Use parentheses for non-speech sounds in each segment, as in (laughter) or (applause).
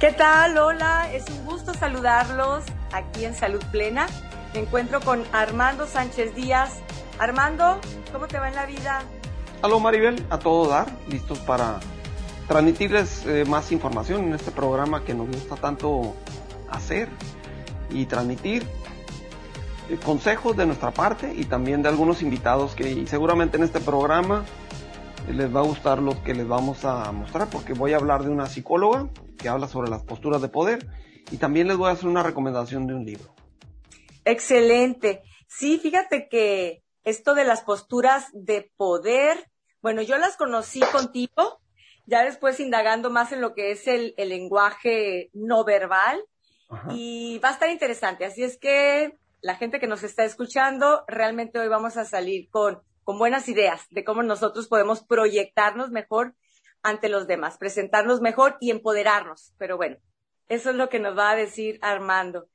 ¿Qué tal? Hola, es un gusto saludarlos aquí en Salud Plena. Me encuentro con Armando Sánchez Díaz. Armando, ¿cómo te va en la vida? Aló Maribel, a todo dar, listos para transmitirles eh, más información en este programa que nos gusta tanto hacer y transmitir eh, consejos de nuestra parte y también de algunos invitados que seguramente en este programa les va a gustar lo que les vamos a mostrar porque voy a hablar de una psicóloga que habla sobre las posturas de poder y también les voy a hacer una recomendación de un libro. Excelente. Sí, fíjate que esto de las posturas de poder, bueno, yo las conocí contigo, ya después indagando más en lo que es el, lenguaje no verbal y va a estar interesante. Así es que la gente que nos está escuchando, realmente hoy vamos a salir con, con buenas ideas de cómo nosotros podemos proyectarnos mejor ante los demás, presentarnos mejor y empoderarnos. Pero bueno, eso es lo que nos va a decir Armando.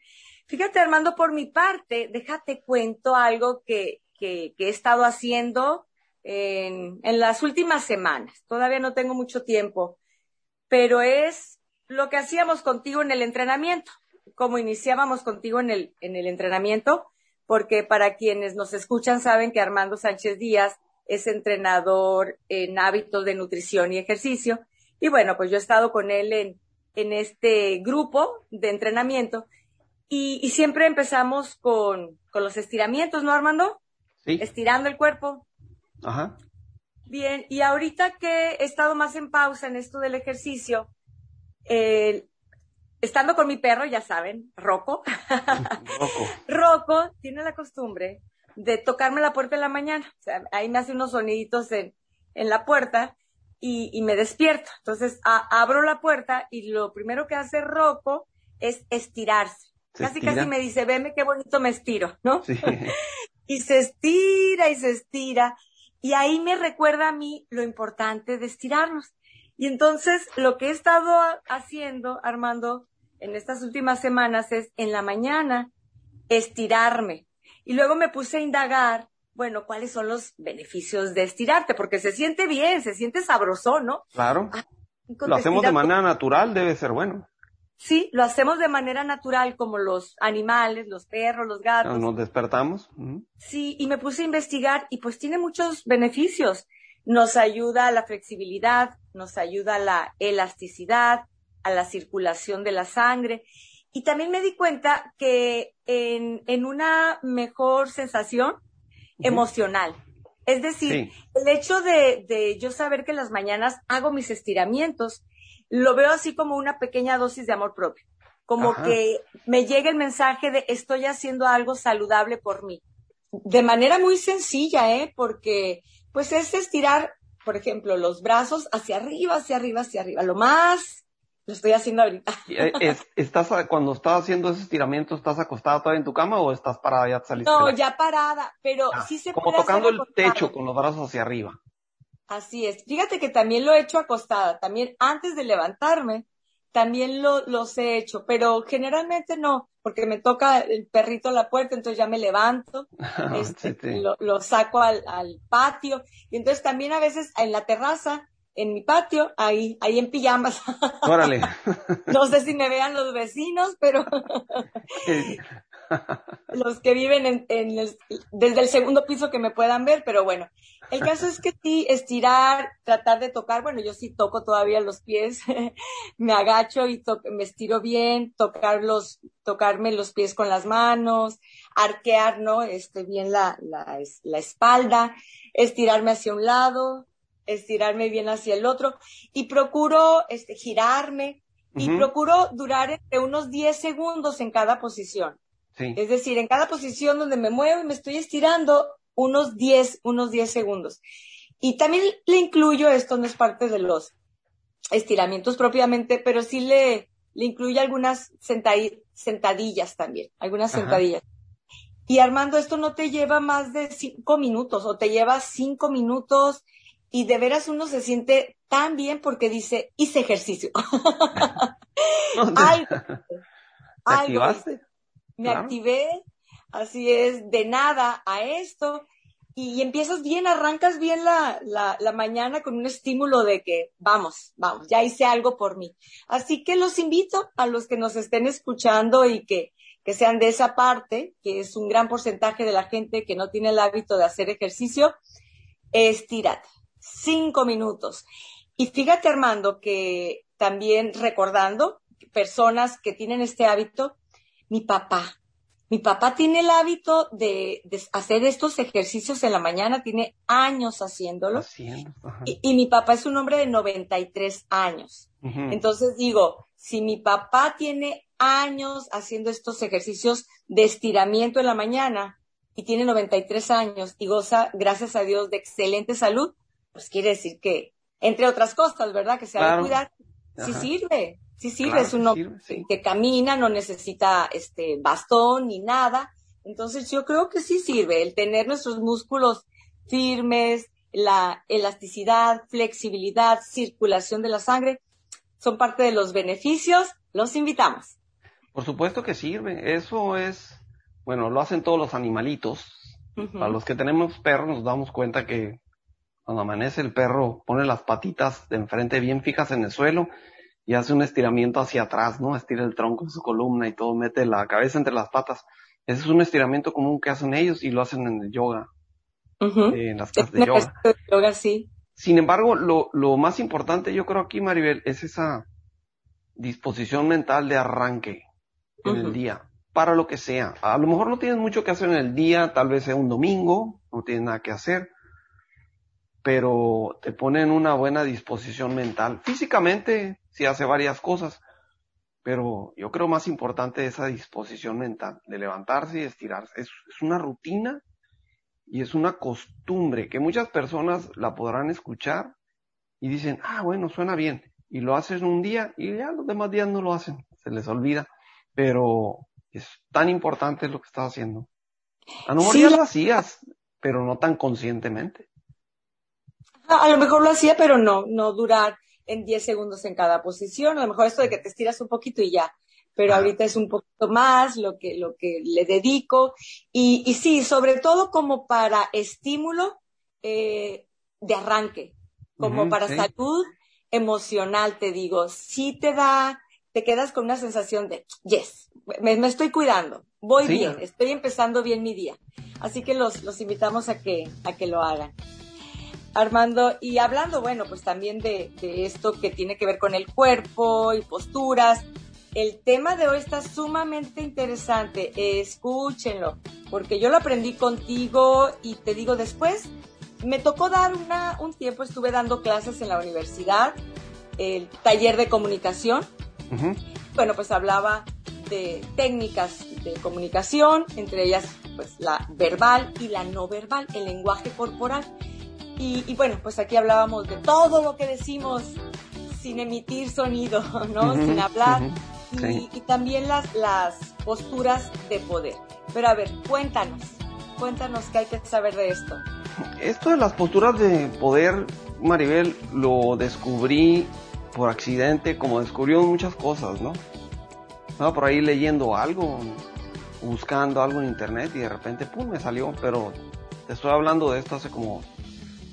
Fíjate, Armando, por mi parte, déjate cuento algo que, que, he estado haciendo en, en las últimas semanas. Todavía no tengo mucho tiempo, pero es lo que hacíamos contigo en el entrenamiento, como iniciábamos contigo en el, en el entrenamiento, porque para quienes nos escuchan saben que Armando Sánchez Díaz es entrenador en hábitos de nutrición y ejercicio. Y bueno, pues yo he estado con él en, en este grupo de entrenamiento y, y siempre empezamos con, con, los estiramientos, ¿no, Armando? Sí. Estirando el cuerpo. Ajá. Bien, y ahorita que he estado más en pausa en esto del ejercicio, eh, estando con mi perro, ya saben, Rocco. Rocco. Rocco tiene la costumbre de tocarme la puerta en la mañana. O sea, ahí me hace unos soniditos en, en la puerta y, y me despierto. Entonces abro la puerta y lo primero que hace Rocco es estirarse. casi casi me dice, veme qué bonito me estiro, ¿no? Sí. (laughs) y se estira y se estira. Y ahí me recuerda a mí lo importante de estirarnos. Y entonces lo que he estado haciendo, Armando, en estas últimas semanas es en la mañana estirarme. Y luego me puse a indagar, bueno, cuáles son los beneficios de estirarte, porque se siente bien, se siente sabroso, ¿no? Claro. Ah, lo hacemos de manera natural, debe ser bueno. Sí, lo hacemos de manera natural, como los animales, los perros, los gatos. Nos despertamos. Sí, y me puse a investigar y pues tiene muchos beneficios. Nos ayuda a la flexibilidad, nos ayuda a la elasticidad, a la circulación de la sangre y también me di cuenta que en, en una mejor sensación emocional. Es decir, el hecho de, de yo saber que en las mañanas hago mis estiramientos, lo veo así como una pequeña dosis de amor propio. Como que me llega el mensaje de estoy haciendo algo saludable por mí. De manera muy sencilla, ¿eh? Porque pues es estirar, por ejemplo, los brazos hacia arriba, hacia arriba, hacia arriba, lo más lo estoy haciendo ahorita. (laughs) Eh, ¿Estás, cuando estás haciendo ese estiramiento, estás acostada todavía en tu cama o estás parada ya saliste? No, ya parada, pero ah, sí se Como tocando el techo con los brazos hacia arriba. Así es. Fíjate que también lo he hecho acostada. También antes de levantarme, también lo, los he hecho, pero generalmente no, porque me toca el perrito a la puerta, entonces ya me levanto, (laughs) este, Lo, lo, saco al, al patio, y entonces también a veces en la terraza en mi patio, ahí, ahí en pijamas. (laughs) Órale. no sé si me vean los vecinos, pero (laughs) los que viven en, en desde el segundo piso que me puedan ver, pero bueno. El caso es que sí, estirar, tratar de tocar, bueno, yo sí toco todavía los pies, (laughs) me agacho y me estiro bien, tocar los, tocarme los pies con las manos, arquear, ¿no? Este, bien la, la, la espalda, estirarme hacia un lado, estirarme bien hacia el otro y procuro este, girarme y procuro durar entre unos 10 segundos en cada posición. Es decir, en cada posición donde me muevo y me estoy estirando, unos 10, unos 10 segundos. Y también le incluyo, esto no es parte de los estiramientos propiamente, pero sí le, le incluye algunas sentadillas también, algunas sentadillas. Y Armando, esto no te lleva más de cinco minutos o te lleva cinco minutos y de veras uno se siente tan bien porque dice, hice ejercicio. (laughs) (laughs) algo, Me activé, así es, de nada a esto. y empiezas bien, arrancas bien la, la, la, mañana con un estímulo de que vamos, vamos, ya hice algo por mí. Así que los invito a los que nos estén escuchando y que, que sean de esa parte, que es un gran porcentaje de la gente que no tiene el hábito de hacer ejercicio, estírate. Cinco minutos. Y fíjate, Armando, que también recordando personas que tienen este hábito, mi papá, mi papá tiene el hábito de, hacer estos ejercicios en la mañana, tiene años haciéndolo. y, mi papá es un hombre de 93 años. Entonces digo, si mi papá tiene años haciendo estos ejercicios de estiramiento en la mañana y tiene 93 años y goza, gracias a Dios, de excelente salud, pues quiere decir que, entre otras cosas, ¿verdad? Que se ha de cuidar, sí sirve. Sí sirve, es uno que camina, no necesita este bastón ni nada. Entonces yo creo que sí sirve el tener nuestros músculos firmes, la elasticidad, flexibilidad, circulación de la sangre, son parte de los beneficios. Los invitamos. Por supuesto que sirve. Eso es, bueno, lo hacen todos los animalitos. Para los que tenemos perros nos damos cuenta que cuando amanece el perro pone las patitas de enfrente bien fijas en el suelo y hace un estiramiento hacia atrás, ¿no? Estira el tronco, su columna y todo, mete la cabeza entre las patas. Ese es un estiramiento común que hacen ellos y lo hacen en el yoga, eh, en las clases de yoga. yoga sí. Sin embargo, lo, lo más importante yo creo aquí, Maribel, es esa disposición mental de arranque en el día, para lo que sea. A lo mejor no tienes mucho que hacer en el día, tal vez sea un domingo, no tienes nada que hacer, pero te pone en una buena disposición mental. Físicamente, sí hace varias cosas, pero yo creo más importante esa disposición mental de levantarse y estirarse. Es, es una rutina y es una costumbre que muchas personas la podrán escuchar y dicen, ah, bueno, suena bien. Y lo hacen un día y ya los demás días no lo hacen, se les olvida. Pero es tan importante lo que estás haciendo. A lo mejor ya lo hacías, pero no tan conscientemente. A lo mejor lo hacía, pero no, no durar en 10 segundos en cada posición. A lo mejor esto de que te estiras un poquito y ya. Pero ahorita es un poquito más lo que, lo que le dedico. Y, y sí, sobre todo como para estímulo eh, de arranque, como para salud emocional, te digo. Sí te da, te quedas con una sensación de, yes, me, me estoy cuidando, voy bien, estoy empezando bien mi día. Así que los, los invitamos a que, a que lo hagan. Armando, y hablando, bueno, pues también de, esto que tiene que ver con el cuerpo y posturas, el tema de hoy está sumamente interesante, escúchenlo, porque yo lo aprendí contigo y te digo después, me tocó dar una, un tiempo, estuve dando clases en la universidad, el taller de comunicación, bueno, pues hablaba de técnicas de comunicación, entre ellas pues la verbal y la no verbal, el lenguaje corporal. Y, bueno, pues aquí hablábamos de todo lo que decimos sin emitir sonido, ¿no? sin hablar. y, y, también las, las posturas de poder. Pero a ver, cuéntanos, cuéntanos qué hay que saber de esto. Esto de las posturas de poder, Maribel, lo descubrí por accidente, como descubrió muchas cosas, ¿no? Estaba por ahí leyendo algo, buscando algo en internet y de repente, pum, me salió, pero te estoy hablando de esto hace como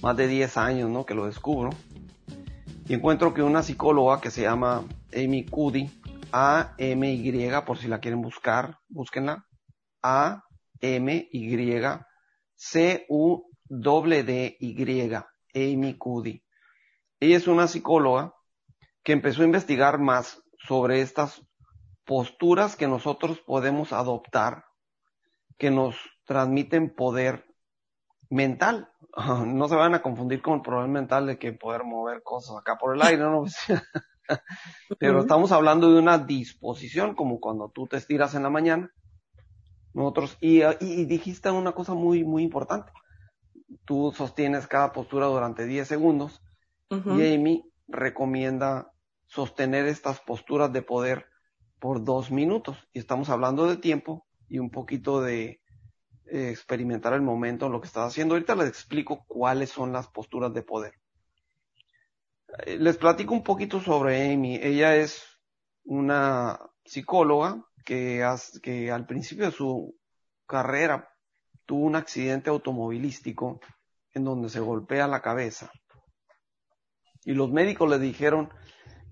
más de 10 años, ¿no? Que lo descubro. Y encuentro que una psicóloga que se llama Amy Cuddy, A-M-Y, por si la quieren buscar, búsquenla. A-M-Y, C-U-D-D-Y, Amy Cuddy. Ella es una psicóloga que empezó a investigar más sobre estas posturas que nosotros podemos adoptar, que nos transmiten poder mental. (laughs) No se van a confundir con el problema mental de que poder mover cosas acá por el aire, ¿no? (laughs) Pero estamos hablando de una disposición, como cuando tú te estiras en la mañana. Nosotros, y, y dijiste una cosa muy, muy importante. Tú sostienes cada postura durante 10 segundos y Amy recomienda sostener estas posturas de poder por dos minutos. Y estamos hablando de tiempo y un poquito de, experimentar el momento, lo que estás haciendo. Ahorita les explico cuáles son las posturas de poder. Eh, les platico un poquito sobre Amy. Ella es una psicóloga que, que al principio de su carrera tuvo un accidente automovilístico en donde se golpea la cabeza. Y los médicos le dijeron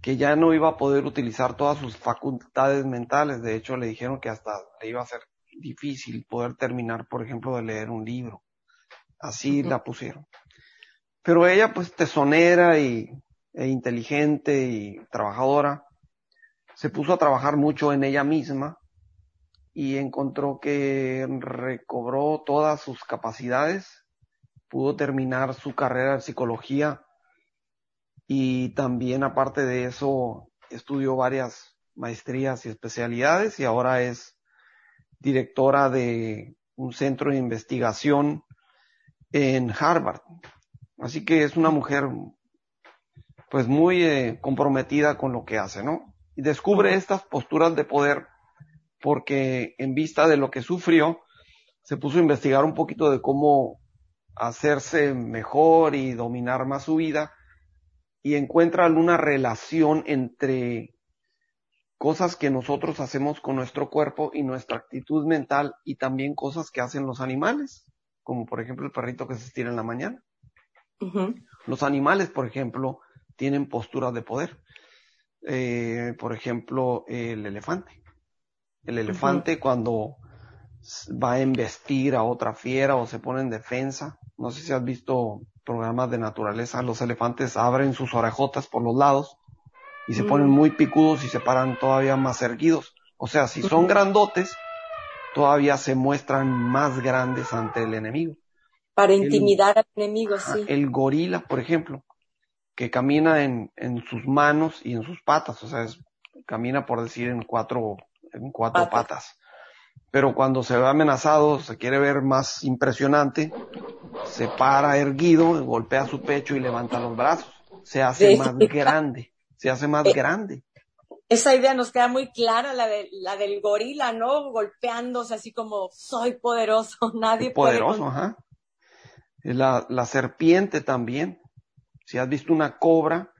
que ya no iba a poder utilizar todas sus facultades mentales. De hecho, le dijeron que hasta le iba a ser difícil poder terminar, por ejemplo, de leer un libro. Así la pusieron. Pero ella, pues, tesonera y, e inteligente y trabajadora, se puso a trabajar mucho en ella misma y encontró que recobró todas sus capacidades, pudo terminar su carrera de psicología y también aparte de eso estudió varias maestrías y especialidades y ahora es directora de un centro de investigación en Harvard. Así que es una mujer pues muy eh, comprometida con lo que hace, ¿no? Y descubre estas posturas de poder porque en vista de lo que sufrió, se puso a investigar un poquito de cómo hacerse mejor y dominar más su vida y encuentra alguna relación entre cosas que nosotros hacemos con nuestro cuerpo y nuestra actitud mental y también cosas que hacen los animales, como por ejemplo el perrito que se estira en la mañana. Los animales, por ejemplo, tienen posturas de poder. Eh, por ejemplo, el elefante. El elefante cuando va a embestir a otra fiera o se pone en defensa. No sé si has visto programas de naturaleza. Los elefantes abren sus orejotas por los lados y se ponen muy picudos y se paran todavía más erguidos. O sea, si son grandotes, todavía se muestran más grandes ante el enemigo. Para intimidar al enemigo, sí. El gorila, por ejemplo, que camina en, en sus manos y en sus patas, o sea, camina por decir en cuatro, en cuatro patas. Pero cuando se ve amenazado, se quiere ver más impresionante, se para erguido, golpea su pecho y levanta los brazos. Se hace más grande, se hace más eh, grande. Esa idea nos queda muy clara, la, de, la del gorila, ¿no? Golpeándose así como, soy poderoso, (laughs) nadie poderoso, ajá. La, la serpiente también. Si has visto una cobra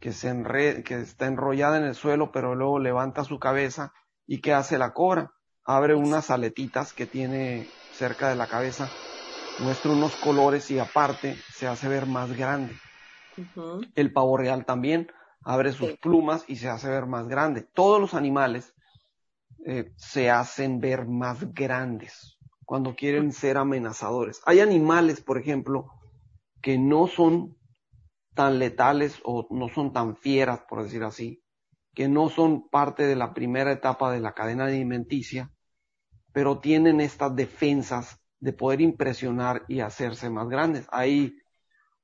que, se enre que está enrollada en el suelo, pero luego levanta su cabeza, ¿y qué hace la cobra? Abre unas aletitas que tiene cerca de la cabeza, muestra unos colores y aparte se hace ver más grande. El pavo real también abre sus plumas y se hace ver más grande. Todos los animales eh, se hacen ver más grandes cuando quieren ser amenazadores. Hay animales, por ejemplo, que no son tan letales o no son tan fieras, por decir así, que no son parte de la primera etapa de la cadena alimenticia, pero tienen estas defensas de poder impresionar y hacerse más grandes. Hay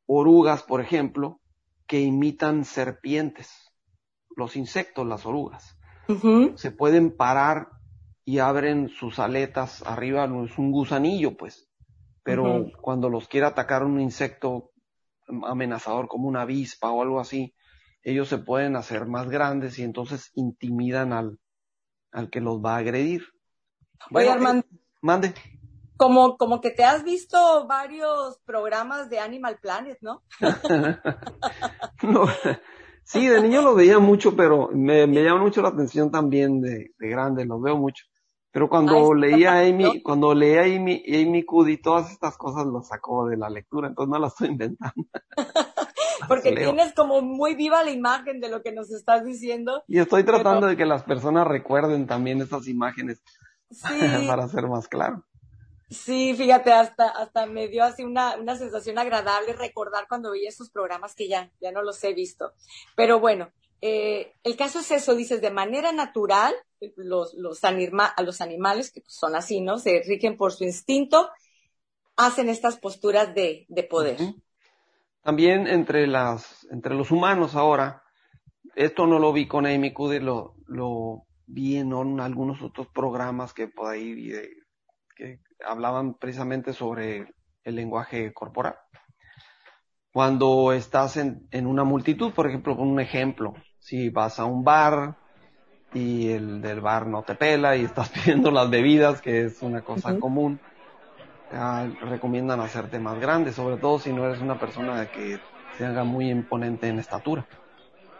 orugas, por ejemplo, que imitan serpientes, los insectos, las orugas. Se pueden parar y abren sus aletas arriba, no es un gusanillo, pues. Pero cuando los quiere atacar un insecto amenazador como una avispa o algo así, ellos se pueden hacer más grandes y entonces intimidan al, al que los va a agredir. Oye, Armando. Mande. Como, como que te has visto varios programas de Animal Planet, ¿no? (laughs) (laughs) no sí, de niño lo veía mucho, pero me, me llama mucho la atención también de, de grande, los veo mucho. Pero cuando leía a Amy, cuando leía a Amy, Amy Cuddy, todas estas cosas las sacó de la lectura, entonces no las estoy inventando. (laughs) Porque tienes como muy viva la imagen de lo que nos estás diciendo. Y estoy tratando de que las personas recuerden también estas imágenes (laughs) para ser más claro. Sí, fíjate, hasta, hasta me dio así una, una sensación agradable recordar cuando veía esos programas que ya, ya no los he visto. Pero bueno, eh, el caso es eso, dices, de manera natural, los, los, anima, a los animales, que son así, ¿no? Se rigen por su instinto, hacen estas posturas de, de poder. También entre las, entre los humanos ahora, esto no lo vi con Amy Cuddy, lo, lo vi en, algunos otros programas que por ahí vi que hablaban precisamente sobre el lenguaje corporal. Cuando estás en, en una multitud, por ejemplo, con un ejemplo, si vas a un bar y el del bar no te pela y estás (laughs) pidiendo las bebidas, que es una cosa común, recomiendan hacerte más grande, sobre todo si no eres una persona que se haga muy imponente en estatura.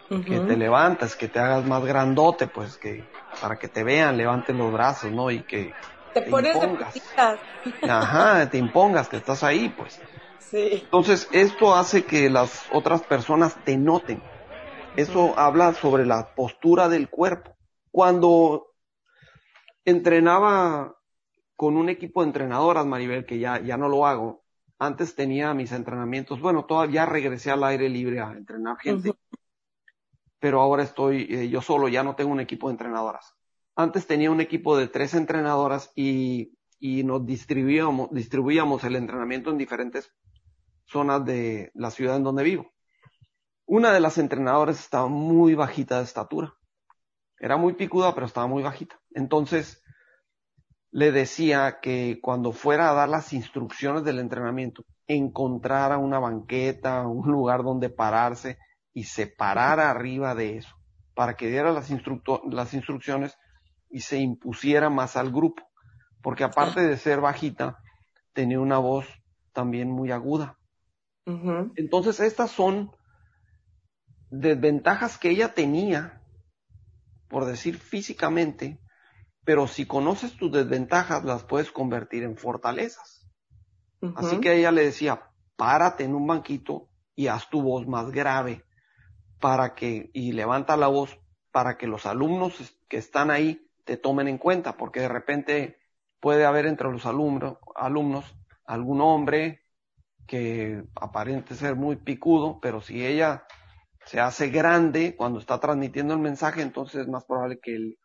Que te levantes, que te hagas más grandote, pues que para que te vean, levanten los brazos, ¿no? Y que te, pones impongas. de Ajá, te impongas que estás ahí, pues. Sí. Entonces, esto hace que las otras personas te noten. Eso habla sobre la postura del cuerpo. Cuando entrenaba con un equipo de entrenadoras, Maribel, que ya, ya no lo hago, antes tenía mis entrenamientos, bueno, todavía regresé al aire libre a entrenar gente, pero ahora estoy eh, yo solo, ya no tengo un equipo de entrenadoras. Antes tenía un equipo de tres entrenadoras y, y nos distribuíamos, distribuíamos el entrenamiento en diferentes zonas de la ciudad en donde vivo. Una de las entrenadoras estaba muy bajita de estatura. Era muy picuda, pero estaba muy bajita. Entonces, le decía que cuando fuera a dar las instrucciones del entrenamiento, encontrara una banqueta, un lugar donde pararse y se parara arriba de eso, para que diera las, las instrucciones y se impusiera más al grupo. Porque aparte de ser bajita, tenía una voz también muy aguda. Entonces, estas son desventajas que ella tenía, por decir físicamente, pero si conoces tus desventajas, las puedes convertir en fortalezas. Así que ella le decía, párate en un banquito y haz tu voz más grave para que, y levanta la voz para que los alumnos que están ahí te tomen en cuenta, porque de repente puede haber entre los alumnos, alumnos algún hombre que aparente ser muy picudo, pero si ella se hace grande cuando está transmitiendo el mensaje, entonces es más probable que,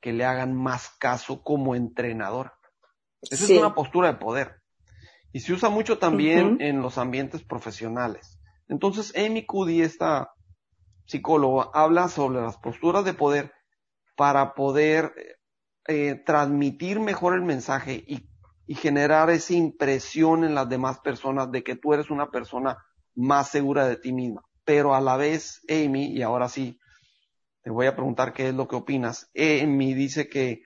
que le hagan más caso como entrenador. Esa es una postura de poder. Y se usa mucho también en los ambientes profesionales. Entonces, Amy Cuddy, esta psicóloga, habla sobre las posturas de poder para poder eh, transmitir mejor el mensaje y y generar esa impresión en las demás personas de que tú eres una persona más segura de ti misma. Pero a la vez, Amy, y ahora sí, te voy a preguntar qué es lo que opinas. Amy dice que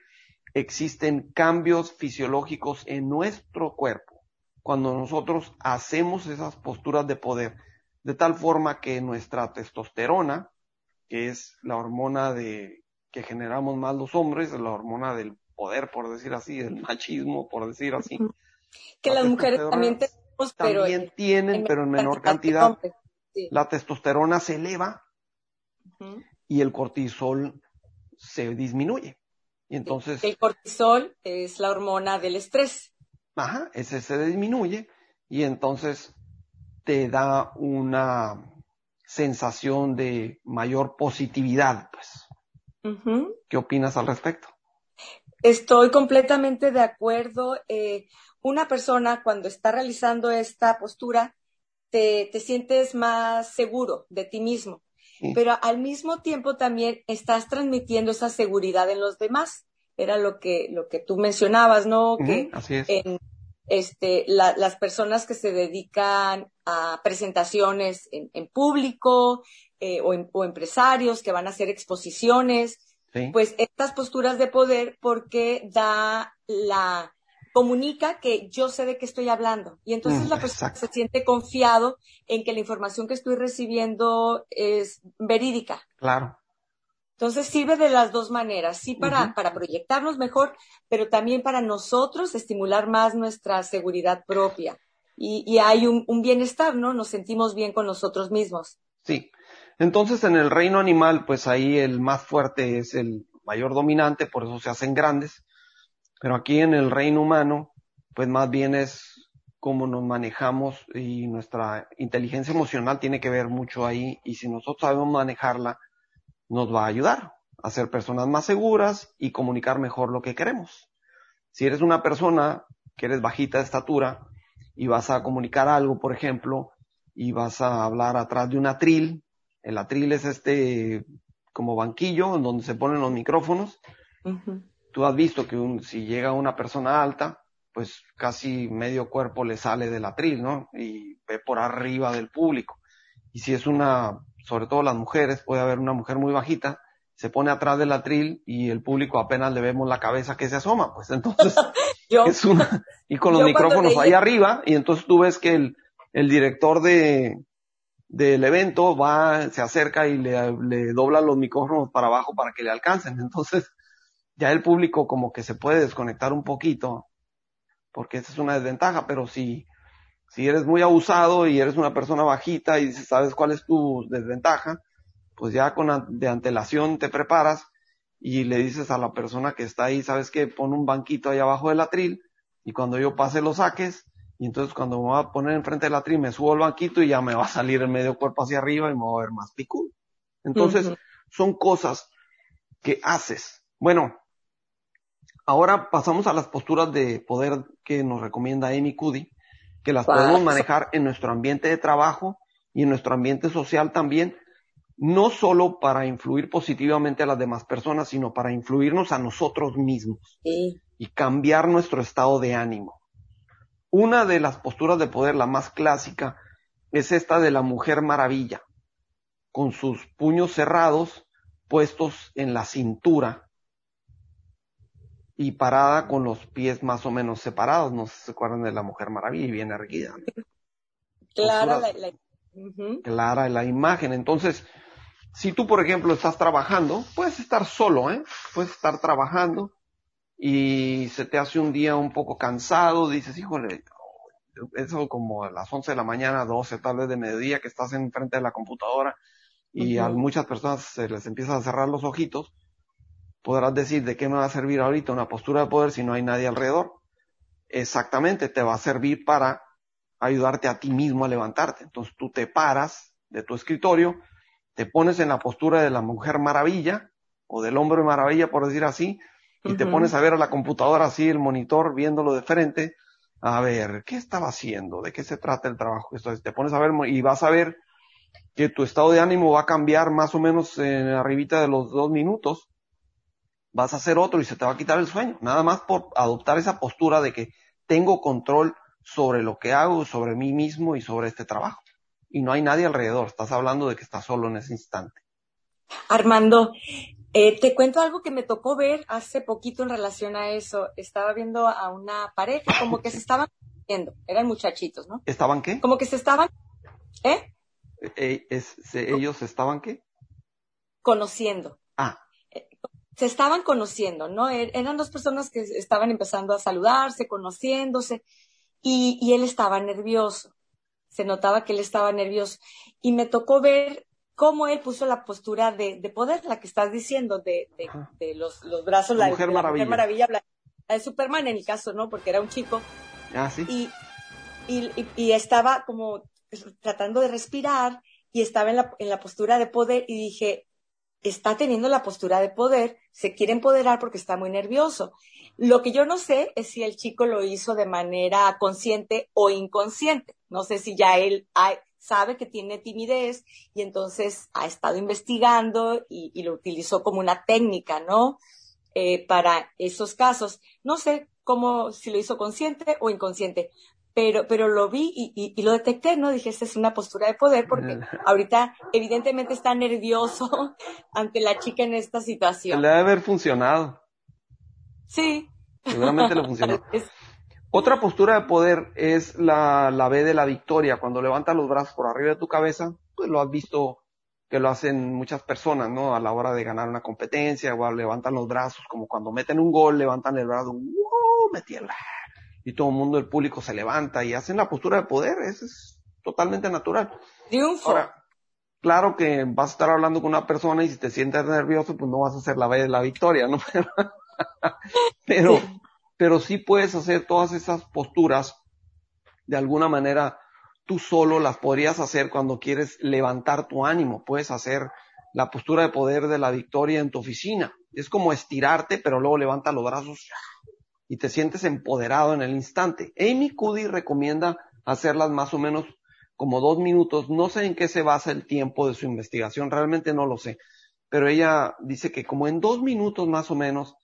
existen cambios fisiológicos en nuestro cuerpo cuando nosotros hacemos esas posturas de poder, de tal forma que nuestra testosterona, que es la hormona de que generamos más los hombres, la hormona del poder, por decir así, el machismo, por decir así. Que las mujeres también tenemos, pero también tienen, pero en menor cantidad. La testosterona se eleva y el cortisol se disminuye. Y entonces. El cortisol es la hormona del estrés. Ajá, ese se disminuye y entonces te da una sensación de mayor positividad, pues. ¿Qué opinas al respecto? Estoy completamente de acuerdo. Eh, una persona cuando está realizando esta postura, te, sientes más seguro de ti mismo, pero al mismo tiempo también estás transmitiendo esa seguridad en los demás. Era lo que, lo que tú mencionabas, ¿no? que en este, las personas que se dedican a presentaciones en, público eh, o, o empresarios que van a hacer exposiciones, pues estas posturas de poder porque da la comunica que yo sé de qué estoy hablando y entonces mm, la persona se siente confiado en que la información que estoy recibiendo es verídica. Claro. Entonces sirve de las dos maneras, sí para, para proyectarnos mejor, pero también para nosotros estimular más nuestra seguridad propia. Y, y hay un, un, bienestar, ¿no? Nos sentimos bien con nosotros mismos. Sí, entonces en el reino animal, pues ahí el más fuerte es el mayor dominante, por eso se hacen grandes. Pero aquí en el reino humano, pues más bien es cómo nos manejamos y nuestra inteligencia emocional tiene que ver mucho ahí y si nosotros sabemos manejarla, nos va a ayudar a ser personas más seguras y comunicar mejor lo que queremos. Si eres una persona que eres bajita de estatura y vas a comunicar algo, por ejemplo, y vas a hablar atrás de un atril, el atril es este como banquillo en donde se ponen los micrófonos. Tú has visto que si llega una persona alta, pues casi medio cuerpo le sale del atril, ¿no? Y ve por arriba del público. Y si es una, sobre todo las mujeres, puede haber una mujer muy bajita, se pone atrás del atril y el público apenas le vemos la cabeza que se asoma, pues entonces (laughs) es una, y con los micrófonos ahí arriba, y entonces tú ves que el, el director de, del evento va, se acerca y le, le dobla los micrófonos para abajo para que le alcancen. (laughs) Entonces, ya el público como que se puede desconectar un poquito, porque esa es una desventaja, pero si, si eres muy abusado y eres una persona bajita y sabes cuál es tu desventaja, pues ya con de antelación te preparas y le dices a la persona que está ahí, sabes que pon un banquito ahí abajo del atril y cuando yo pase lo saques y entonces cuando me voy a poner enfrente del atril me subo al banquito y ya me va a salir el medio cuerpo hacia arriba y me voy a ver más picudo. Entonces, son cosas que haces. Bueno, ahora pasamos a las posturas de poder que nos recomienda Amy Cuddy, que las podemos manejar en nuestro ambiente de trabajo y en nuestro ambiente social también, no solo para influir positivamente a las demás personas, sino para influirnos a nosotros mismos y cambiar nuestro estado de ánimo. Una de las posturas de poder, la más clásica, es esta de la mujer maravilla, con sus puños cerrados, puestos en la cintura y parada con los pies más o menos separados. No se acuerdan de la Mujer Maravilla y bien erguida. Clara la, clara la imagen. Entonces, si tú, por ejemplo, estás trabajando, puedes estar solo, ¿eh? Puedes estar trabajando y se te hace un día un poco cansado, dices, híjole, eso como a las 11 de la mañana, 12 tal vez de mediodía que estás enfrente de la computadora y a muchas personas se les empieza a cerrar los ojitos, podrás decir de qué me va a servir ahorita una postura de poder si no hay nadie alrededor. Exactamente, te va a servir para ayudarte a ti mismo a levantarte. Entonces tú te paras de tu escritorio, te pones en la postura de la mujer maravilla o del hombre maravilla, por decir así, y te pones a ver a la computadora así, el monitor, viéndolo de frente, a ver, ¿qué estaba haciendo? ¿De qué se trata el trabajo? Entonces te pones a ver y vas a ver que tu estado de ánimo va a cambiar más o menos en arribita de los dos minutos. Vas a hacer otro y se te va a quitar el sueño. Nada más por adoptar esa postura de que tengo control sobre lo que hago, sobre mí mismo y sobre este trabajo. Y no hay nadie alrededor. Estás hablando de que estás solo en ese instante. Armando, eh, te cuento algo que me tocó ver hace poquito en relación a eso. Estaba viendo a una pareja, como que se estaban viendo, eran muchachitos, ¿no? ¿Estaban qué? Como que se estaban, ¿eh? Eh, es, ¿Ellos estaban qué? Conociendo. Ah. Eh, se estaban conociendo, ¿no? Er, eran dos personas que estaban empezando a saludarse, conociéndose, y, y él estaba nervioso. Se notaba que él estaba nervioso. Y me tocó ver cómo él puso la postura de, de poder, la que estás diciendo, de, de, de los, los, brazos, la, mujer, maravilla. mujer maravilla, la, de Superman en mi caso, ¿no? Porque era un chico. Ah, sí. Y, y, y, estaba como tratando de respirar y estaba en la, en la postura de poder y dije, está teniendo la postura de poder, se quiere empoderar porque está muy nervioso. Lo que yo no sé es si el chico lo hizo de manera consciente o inconsciente. No sé si ya él sabe que tiene timidez y entonces ha estado investigando y, y lo utilizó como una técnica, ¿no? Eh, para esos casos. No sé cómo, si lo hizo consciente o inconsciente, pero, pero lo vi y, y, lo detecté, ¿no? Dije, esta es una postura de poder porque (laughs) ahorita evidentemente está nervioso (laughs) ante la chica en esta situación. Le debe haber funcionado. Sí. Seguramente le funcionó. (laughs) Otra postura de poder es la, la B de la victoria. Cuando levantas los brazos por arriba de tu cabeza, pues lo has visto que lo hacen muchas personas, ¿no? A la hora de ganar una competencia, igual levantan los brazos, como cuando meten un gol, levantan el brazo, ¡wow! Metí el y todo el mundo, el público se levanta y hacen la postura de poder, eso es totalmente natural. Triunfo. Ahora, claro que vas a estar hablando con una persona y si te sientes nervioso, pues no vas a hacer la vez de la victoria, ¿no? (laughs) pero, pero sí puedes hacer todas esas posturas de alguna manera tú solo las podrías hacer cuando quieres levantar tu ánimo. Puedes hacer la postura de poder de la victoria en tu oficina. Es como estirarte, pero luego levanta los brazos y te sientes empoderado en el instante. Amy Cuddy recomienda hacerlas más o menos como dos minutos. No sé en qué se basa el tiempo de su investigación, realmente no lo sé. Pero ella dice que como en dos minutos más o menos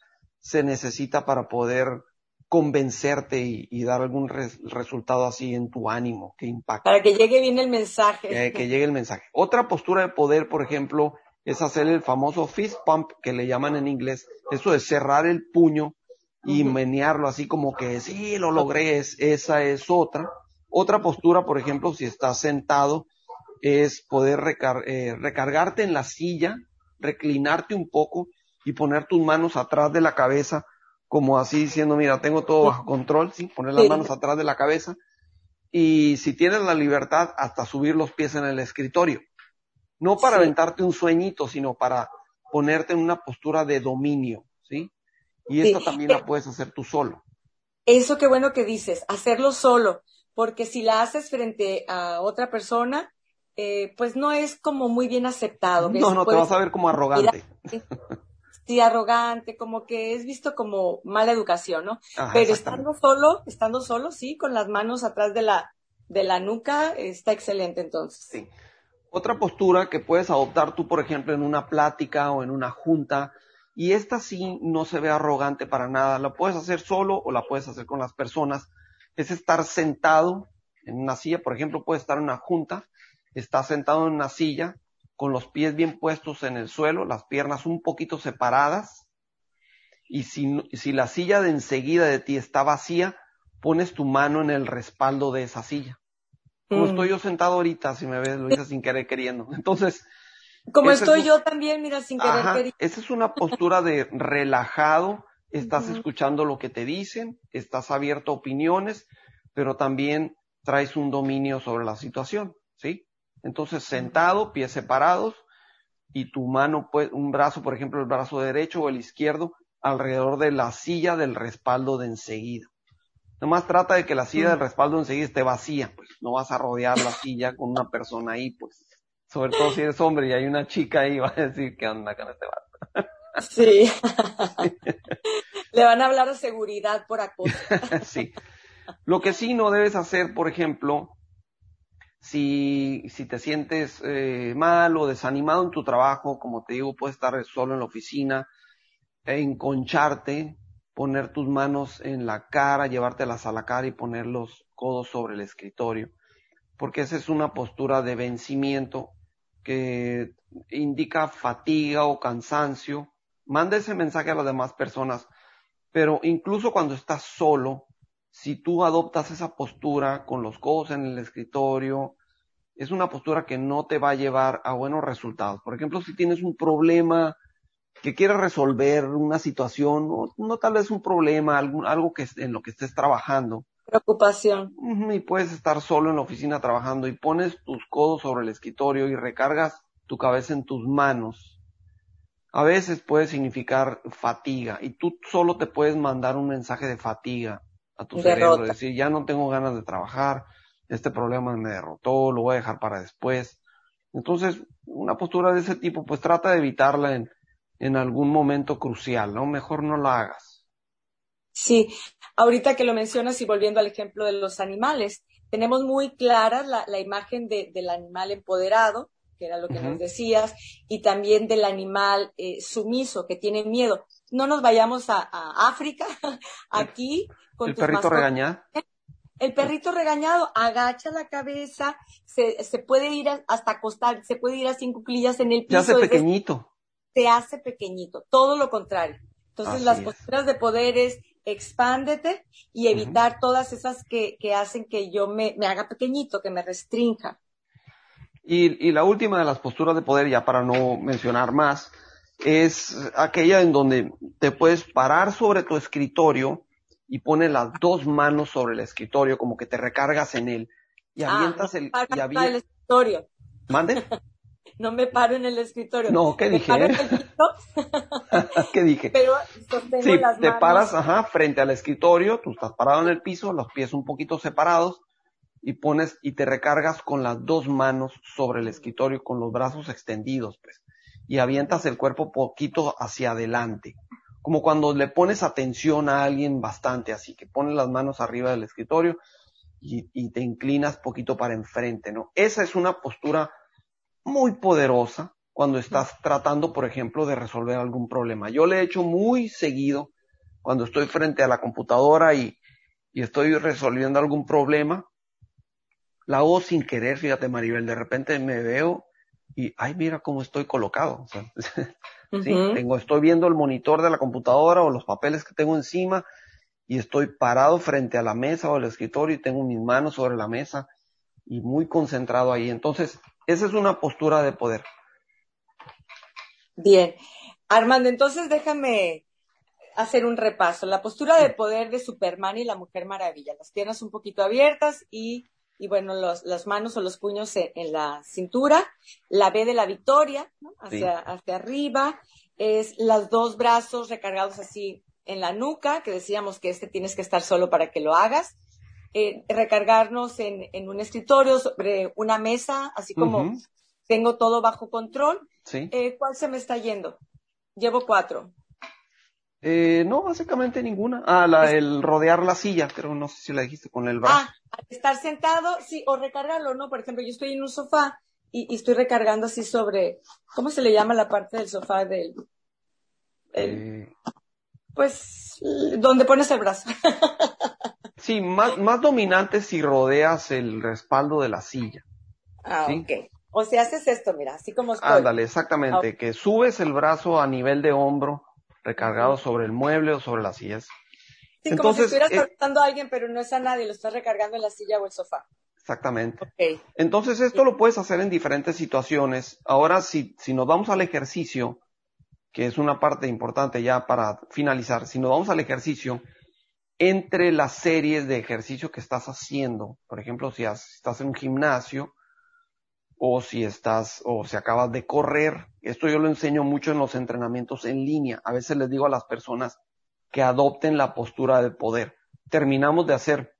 se necesita para poder convencerte y, dar algún resultado así en tu ánimo que impacte. Para que llegue bien el mensaje. que llegue el mensaje. Otra postura de poder, por ejemplo, es hacer el famoso fist pump que le llaman en inglés. Eso de cerrar el puño y menearlo así como que sí, lo logré, es, esa es otra. Otra postura, por ejemplo, si estás sentado, es poder eh, recargarte en la silla, reclinarte un poco y poner tus manos atrás de la cabeza, como así diciendo, mira, tengo todo bajo control, ¿sí? Poner las manos atrás de la cabeza. Y si tienes la libertad, hasta subir los pies en el escritorio. No para aventarte un sueñito, sino para ponerte en una postura de dominio, ¿sí? Y esto también la puedes hacer tú solo. Eso qué bueno que dices, hacerlo solo, porque si la haces frente a otra persona, eh, pues no es como muy bien aceptado. No, no, te vas a ver como arrogante. Sí, arrogante, como que es visto como mala educación, ¿no? Pero estando solo, estando solo, sí, con las manos atrás de la, de la nuca, está excelente entonces. Sí. Otra postura que puedes adoptar tú, por ejemplo, en una plática o en una junta, y esta sí no se ve arrogante para nada, la puedes hacer solo o la puedes hacer con las personas, es estar sentado en una silla, por ejemplo, puedes estar en una junta, estás sentado en una silla, con los pies bien puestos en el suelo, las piernas un poquito separadas, y si, si la silla de enseguida de ti está vacía, pones tu mano en el respaldo de esa silla. Como mm. estoy yo sentado ahorita, si me ves, lo hice sin querer queriendo. Entonces. Como estoy yo también, mira, sin querer queriendo. Esa es una postura de relajado, estás escuchando lo que te dicen, estás abierto a opiniones, pero también traes un dominio sobre la situación, ¿sí? Entonces, sentado, pies separados, y tu mano, pues, un brazo, por ejemplo, el brazo derecho o el izquierdo, alrededor de la silla del respaldo de enseguida. Nomás trata de que la silla del respaldo enseguida esté vacía, pues no vas a rodear la silla con una persona ahí, pues. Sobre todo si eres hombre y hay una chica ahí, (laughs) va a decir que anda con este vato. Sí. (laughs) Le van a hablar de seguridad por acoso. (laughs) sí. Lo que sí no debes hacer, por ejemplo, si, si te sientes eh, mal o desanimado en tu trabajo, como te digo, puedes estar solo en la oficina, enconcharte, poner tus manos en la cara, llevártelas a la cara y poner los codos sobre el escritorio, porque esa es una postura de vencimiento que indica fatiga o cansancio. Manda ese mensaje a las demás personas, pero incluso cuando estás solo, si tú adoptas esa postura con los codos en el escritorio, es una postura que no te va a llevar a buenos resultados. Por ejemplo, si tienes un problema que quieres resolver, una situación, no, tal vez un problema, algo, algo que en lo que estés trabajando. Preocupación. Y puedes estar solo en la oficina trabajando y pones tus codos sobre el escritorio y recargas tu cabeza en tus manos. A veces puede significar fatiga y tú solo te puedes mandar un mensaje de fatiga a tu cerebro, decir, ya no tengo ganas de trabajar, este problema me derrotó, lo voy a dejar para después. Entonces, una postura de ese tipo, pues trata de evitarla en, en algún momento crucial, ¿no? Mejor no la hagas. Sí, ahorita que lo mencionas y volviendo al ejemplo de los animales, tenemos muy clara la, imagen del animal empoderado, que era lo que nos decías, y también del animal eh, sumiso, que tiene miedo. No nos vayamos a, África, (laughs) aquí con el perrito regañado. El perrito regañado agacha la cabeza, se, se puede ir hasta acostar, se puede ir a cinco cuclillas en el piso. Se hace pequeñito. Se hace pequeñito, todo lo contrario. Entonces las posturas de poder es expándete y evitar todas esas que, que hacen que yo me, me, haga pequeñito, que me restrinja. Y, y la última de las posturas de poder, ya para no mencionar más, es aquella en donde te puedes parar sobre tu escritorio y pones las dos manos sobre el escritorio, como que te recargas en él y ah, avientas el, y el escritorio. ¿Mande? (laughs) no me paro en el escritorio. No, ¿qué dije? (laughs) ¿Qué dije? (laughs) Pero sí, te paras, ajá, frente al escritorio, tú estás parado en el piso, los pies un poquito separados y pones y te recargas con las dos manos sobre el escritorio con los brazos extendidos, pues y avientas el cuerpo poquito hacia adelante. Como cuando le pones atención a alguien bastante, así que pones las manos arriba del escritorio y, te inclinas poquito para enfrente, ¿no? Esa es una postura muy poderosa cuando estás tratando, por ejemplo, de resolver algún problema. Yo le he hecho muy seguido cuando estoy frente a la computadora y, y estoy resolviendo algún problema. La hago sin querer, fíjate Maribel, de repente me veo y, ay, mira cómo estoy colocado. (laughs) ¿sí? tengo, estoy viendo el monitor de la computadora o los papeles que tengo encima y estoy parado frente a la mesa o el escritorio y tengo mis manos sobre la mesa y muy concentrado ahí. Entonces, esa es una postura de poder. Bien. Armando, entonces déjame hacer un repaso. La postura de poder de Superman y la Mujer Maravilla. Las piernas un poquito abiertas y, y bueno, los, las manos o los puños en, la cintura. La B de la victoria, ¿no? hacia, hacia arriba. Es los dos brazos recargados así en la nuca, que decíamos que este tienes que estar solo para que lo hagas. Eh, recargarnos en, en, un escritorio sobre una mesa, así como tengo todo bajo control. Sí. Eh, ¿Cuál se me está yendo? Llevo cuatro. Eh, no, básicamente ninguna. Ah, la, el rodear la silla, pero no sé si la dijiste con el brazo. Ah, estar sentado, sí, o recargarlo, ¿no? Por ejemplo, yo estoy en un sofá y, y estoy recargando así sobre, ¿cómo se le llama la parte del sofá del, el, eh... pues, donde pones el brazo? (laughs) sí, más, más dominante si rodeas el respaldo de la silla. Ah, ¿sí? ok. O si haces esto, mira, así como estoy. Ándale, exactamente, okay. que subes el brazo a nivel de hombro recargado sobre el mueble o sobre las sillas. Sí, Entonces, como si estuvieras eh, tratando a alguien, pero no es a nadie, lo estás recargando en la silla o el sofá. Exactamente. Okay. Entonces, esto lo puedes hacer en diferentes situaciones. Ahora, si, si nos vamos al ejercicio, que es una parte importante ya para finalizar, si nos vamos al ejercicio, entre las series de ejercicio que estás haciendo, por ejemplo, si has, estás en un gimnasio, o si estás o si acabas de correr. Esto yo lo enseño mucho en los entrenamientos en línea. A veces les digo a las personas que adopten la postura del poder. Terminamos de hacer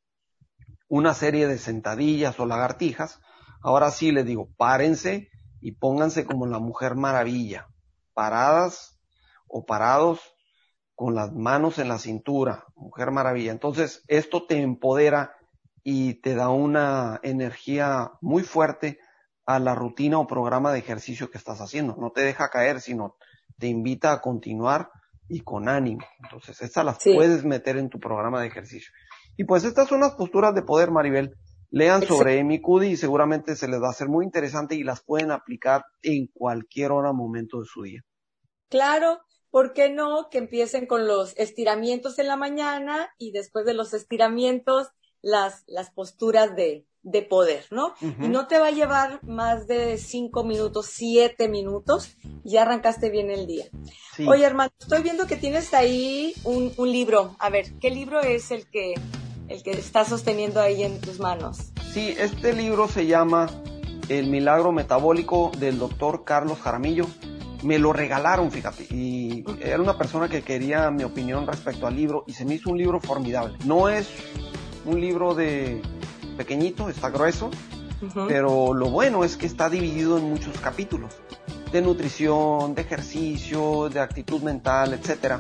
una serie de sentadillas o lagartijas. Ahora sí les digo, párense y pónganse como la mujer maravilla, paradas o parados con las manos en la cintura, mujer maravilla. Entonces, esto te empodera y te da una energía muy fuerte a la rutina o programa de ejercicio que estás haciendo. No te deja caer, sino te invita a continuar y con ánimo. Entonces, estas las sí. puedes meter en tu programa de ejercicio. Y pues estas son las posturas de poder, Maribel. Lean sobre Amy Cuddy y seguramente se les va a hacer muy interesante y las pueden aplicar en cualquier hora, momento de su día. Claro, ¿por qué no que empiecen con los estiramientos en la mañana y después de los estiramientos las, las posturas de, de poder, ¿no? Uh -huh. Y no te va a llevar más de cinco minutos, siete minutos, y ya arrancaste bien el día. Sí. Oye, hermano, estoy viendo que tienes ahí un, un, libro. A ver, ¿qué libro es el que, el que estás sosteniendo ahí en tus manos? Sí, este libro se llama El milagro metabólico del doctor Carlos Jaramillo. Me lo regalaron, fíjate, y era una persona que quería mi opinión respecto al libro y se me hizo un libro formidable. No es un libro de pequeñito, está grueso, uh -huh. pero lo bueno es que está dividido en muchos capítulos de nutrición, de ejercicio, de actitud mental, etcétera,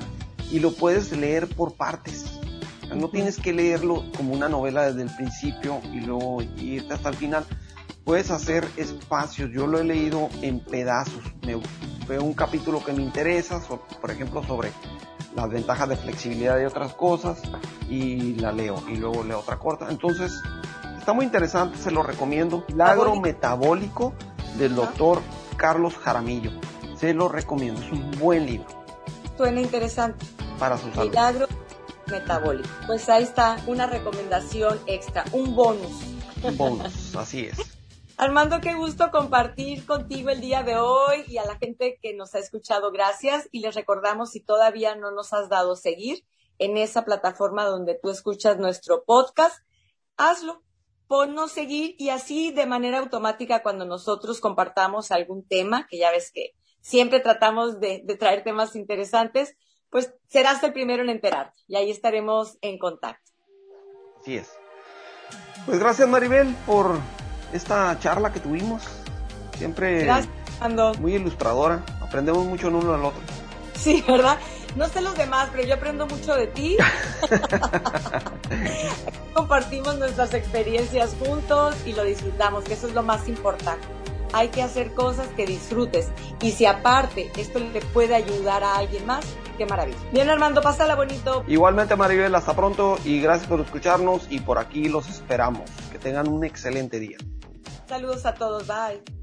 y lo puedes leer por partes. No tienes que leerlo como una novela desde el principio y luego irte hasta el final. Puedes hacer espacios. Yo lo he leído en pedazos. Me veo un capítulo que me interesa, por ejemplo, sobre las ventajas de flexibilidad y otras cosas y la leo y luego leo otra corta. Entonces, está muy interesante, se lo recomiendo. Milagro Metabólico del doctor Carlos Jaramillo. Se lo recomiendo, es un buen libro. Suena interesante. Para su salud. Milagro Metabólico. Pues ahí está una recomendación extra, un bonus. Un bonus, así es. Armando, qué gusto compartir contigo el día de hoy y a la gente que nos ha escuchado, gracias. Y les recordamos, si todavía no nos has dado seguir en esa plataforma donde tú escuchas nuestro podcast, hazlo, ponnos seguir y así de manera automática cuando nosotros compartamos algún tema, que ya ves que siempre tratamos de, traer temas interesantes, pues serás el primero en enterarte y ahí estaremos en contacto. Así es. Pues gracias Maribel por esta charla que tuvimos. Siempre Gracias, muy ilustradora. Aprendemos mucho el uno al otro. Sí, ¿verdad? No sé los demás, pero yo aprendo mucho de ti. (laughs) Compartimos nuestras experiencias juntos y lo disfrutamos, que eso es lo más importante. Hay que hacer cosas que disfrutes. Y si aparte esto le puede ayudar a alguien más, qué maravilla. Bien, Armando, pásala bonito. Igualmente, Maribel, hasta pronto y gracias por escucharnos y por aquí los esperamos. Que tengan un excelente día. Saludos a todos, bye.